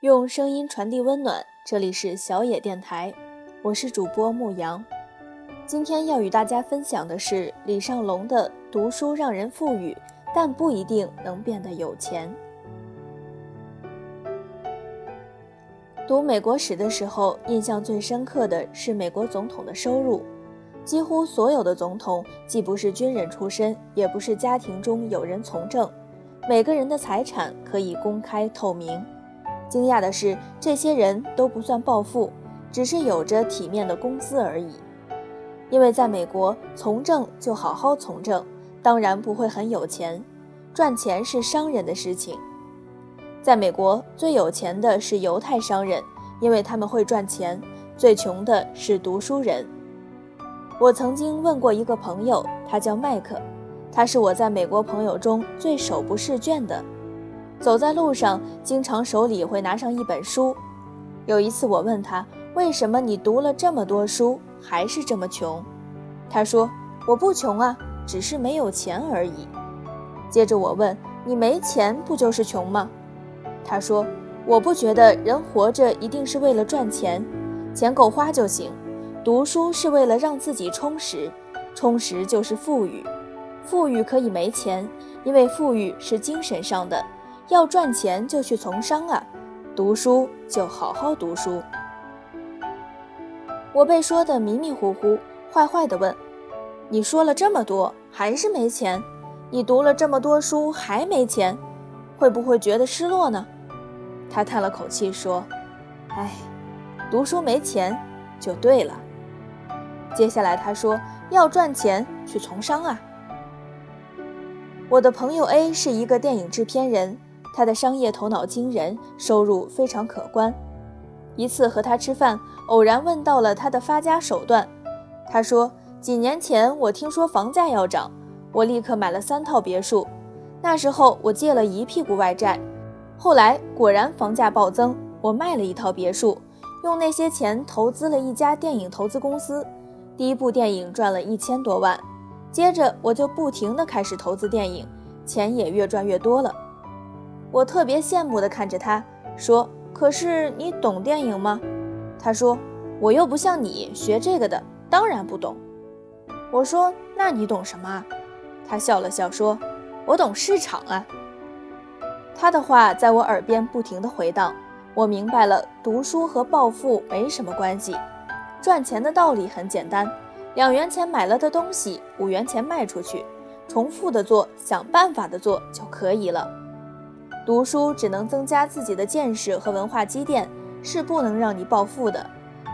用声音传递温暖，这里是小野电台，我是主播牧羊。今天要与大家分享的是李尚龙的《读书让人富裕，但不一定能变得有钱》。读美国史的时候，印象最深刻的是美国总统的收入。几乎所有的总统既不是军人出身，也不是家庭中有人从政，每个人的财产可以公开透明。惊讶的是，这些人都不算暴富，只是有着体面的工资而已。因为在美国，从政就好好从政，当然不会很有钱。赚钱是商人的事情。在美国，最有钱的是犹太商人，因为他们会赚钱；最穷的是读书人。我曾经问过一个朋友，他叫麦克，他是我在美国朋友中最手不释卷的。走在路上，经常手里会拿上一本书。有一次，我问他：“为什么你读了这么多书，还是这么穷？”他说：“我不穷啊，只是没有钱而已。”接着我问：“你没钱不就是穷吗？”他说：“我不觉得人活着一定是为了赚钱，钱够花就行。读书是为了让自己充实，充实就是富裕。富裕可以没钱，因为富裕是精神上的。”要赚钱就去从商啊，读书就好好读书。我被说的迷迷糊糊，坏坏的问：“你说了这么多，还是没钱？你读了这么多书还没钱，会不会觉得失落呢？”他叹了口气说：“哎，读书没钱就对了。”接下来他说：“要赚钱去从商啊。”我的朋友 A 是一个电影制片人。他的商业头脑惊人，收入非常可观。一次和他吃饭，偶然问到了他的发家手段。他说：“几年前我听说房价要涨，我立刻买了三套别墅。那时候我借了一屁股外债，后来果然房价暴增，我卖了一套别墅，用那些钱投资了一家电影投资公司。第一部电影赚了一千多万，接着我就不停地开始投资电影，钱也越赚越多了。”我特别羡慕地看着他，说：“可是你懂电影吗？”他说：“我又不像你学这个的，当然不懂。”我说：“那你懂什么啊？”他笑了笑说：“我懂市场啊。”他的话在我耳边不停地回荡，我明白了，读书和暴富没什么关系，赚钱的道理很简单：两元钱买了的东西，五元钱卖出去，重复的做，想办法的做就可以了。读书只能增加自己的见识和文化积淀，是不能让你暴富的，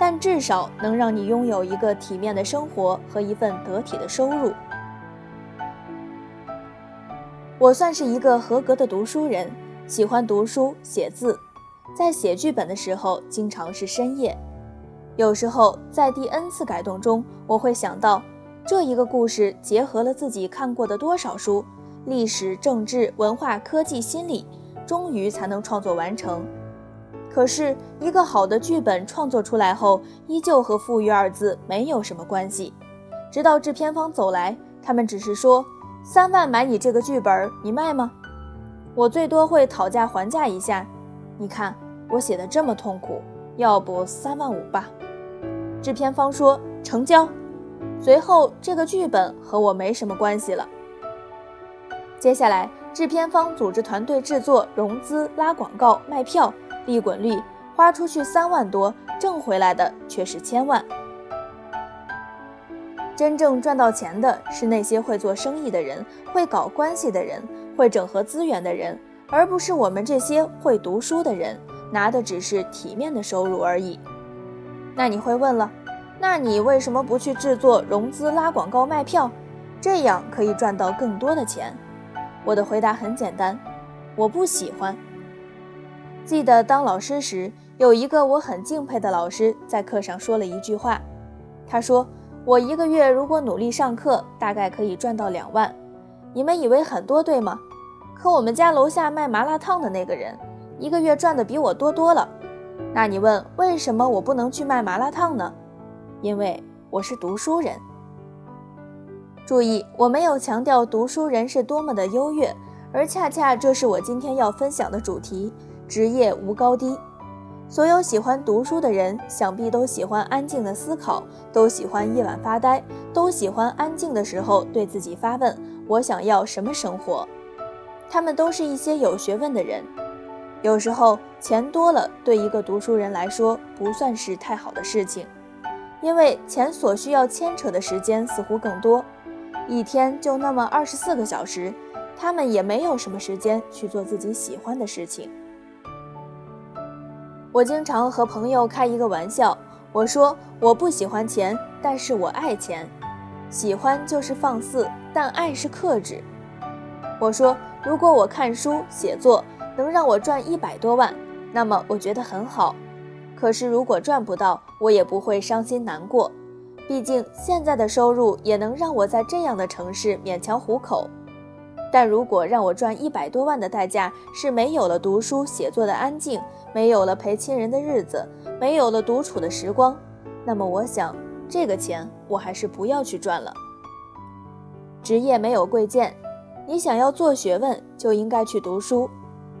但至少能让你拥有一个体面的生活和一份得体的收入。我算是一个合格的读书人，喜欢读书写字，在写剧本的时候经常是深夜，有时候在第 n 次改动中，我会想到这一个故事结合了自己看过的多少书。历史、政治、文化、科技、心理，终于才能创作完成。可是，一个好的剧本创作出来后，依旧和“富裕”二字没有什么关系。直到制片方走来，他们只是说：“三万买你这个剧本，你卖吗？”我最多会讨价还价一下。你看我写的这么痛苦，要不三万五吧？制片方说成交。随后，这个剧本和我没什么关系了。接下来，制片方组织团队制作、融资、拉广告、卖票，利滚利，花出去三万多，挣回来的却是千万。真正赚到钱的是那些会做生意的人、会搞关系的人、会整合资源的人，而不是我们这些会读书的人，拿的只是体面的收入而已。那你会问了，那你为什么不去制作、融资、拉广告、卖票，这样可以赚到更多的钱？我的回答很简单，我不喜欢。记得当老师时，有一个我很敬佩的老师在课上说了一句话，他说：“我一个月如果努力上课，大概可以赚到两万。你们以为很多对吗？可我们家楼下卖麻辣烫的那个人，一个月赚的比我多多了。那你问为什么我不能去卖麻辣烫呢？因为我是读书人。”注意，我没有强调读书人是多么的优越，而恰恰这是我今天要分享的主题：职业无高低，所有喜欢读书的人，想必都喜欢安静的思考，都喜欢夜晚发呆，都喜欢安静的时候对自己发问：我想要什么生活？他们都是一些有学问的人。有时候钱多了，对一个读书人来说不算是太好的事情，因为钱所需要牵扯的时间似乎更多。一天就那么二十四个小时，他们也没有什么时间去做自己喜欢的事情。我经常和朋友开一个玩笑，我说我不喜欢钱，但是我爱钱。喜欢就是放肆，但爱是克制。我说，如果我看书写作能让我赚一百多万，那么我觉得很好。可是如果赚不到，我也不会伤心难过，毕竟现在的收入也能让我在这样的城市勉强糊口。但如果让我赚一百多万的代价是没有了读书写作的安静，没有了陪亲人的日子，没有了独处的时光，那么我想，这个钱我还是不要去赚了。职业没有贵贱，你想要做学问，就应该去读书。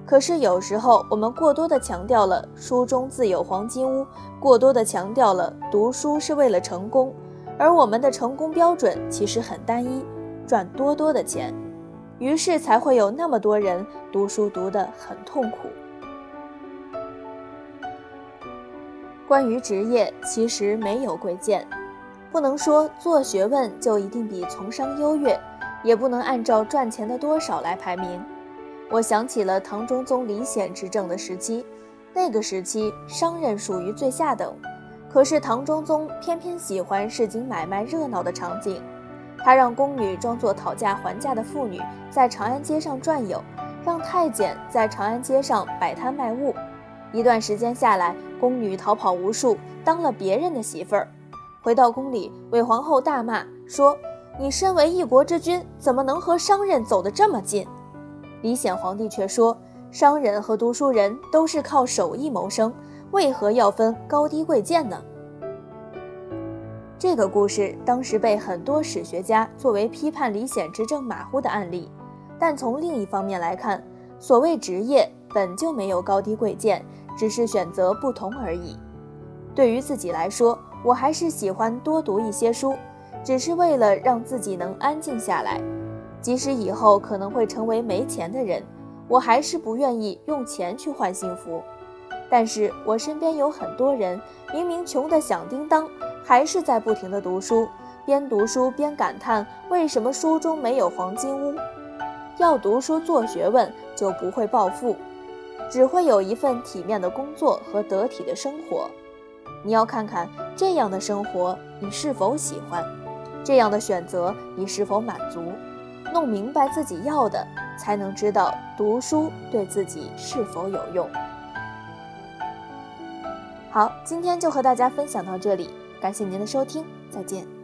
可是有时候我们过多的强调了书中自有黄金屋，过多的强调了读书是为了成功，而我们的成功标准其实很单一，赚多多的钱。于是才会有那么多人读书读得很痛苦。关于职业，其实没有贵贱，不能说做学问就一定比从商优越，也不能按照赚钱的多少来排名。我想起了唐中宗李显执政的时期，那个时期商人属于最下等，可是唐中宗偏偏喜欢市井买卖热闹的场景。他让宫女装作讨价还价的妇女，在长安街上转悠，让太监在长安街上摆摊卖物。一段时间下来，宫女逃跑无数，当了别人的媳妇儿。回到宫里，韦皇后大骂说：“你身为一国之君，怎么能和商人走得这么近？”李显皇帝却说：“商人和读书人都是靠手艺谋生，为何要分高低贵贱呢？”这个故事当时被很多史学家作为批判李显执政马虎的案例，但从另一方面来看，所谓职业本就没有高低贵贱，只是选择不同而已。对于自己来说，我还是喜欢多读一些书，只是为了让自己能安静下来。即使以后可能会成为没钱的人，我还是不愿意用钱去换幸福。但是我身边有很多人，明明穷得响叮当。还是在不停地读书，边读书边感叹为什么书中没有黄金屋。要读书做学问，就不会暴富，只会有一份体面的工作和得体的生活。你要看看这样的生活，你是否喜欢？这样的选择，你是否满足？弄明白自己要的，才能知道读书对自己是否有用。好，今天就和大家分享到这里。感谢您的收听，再见。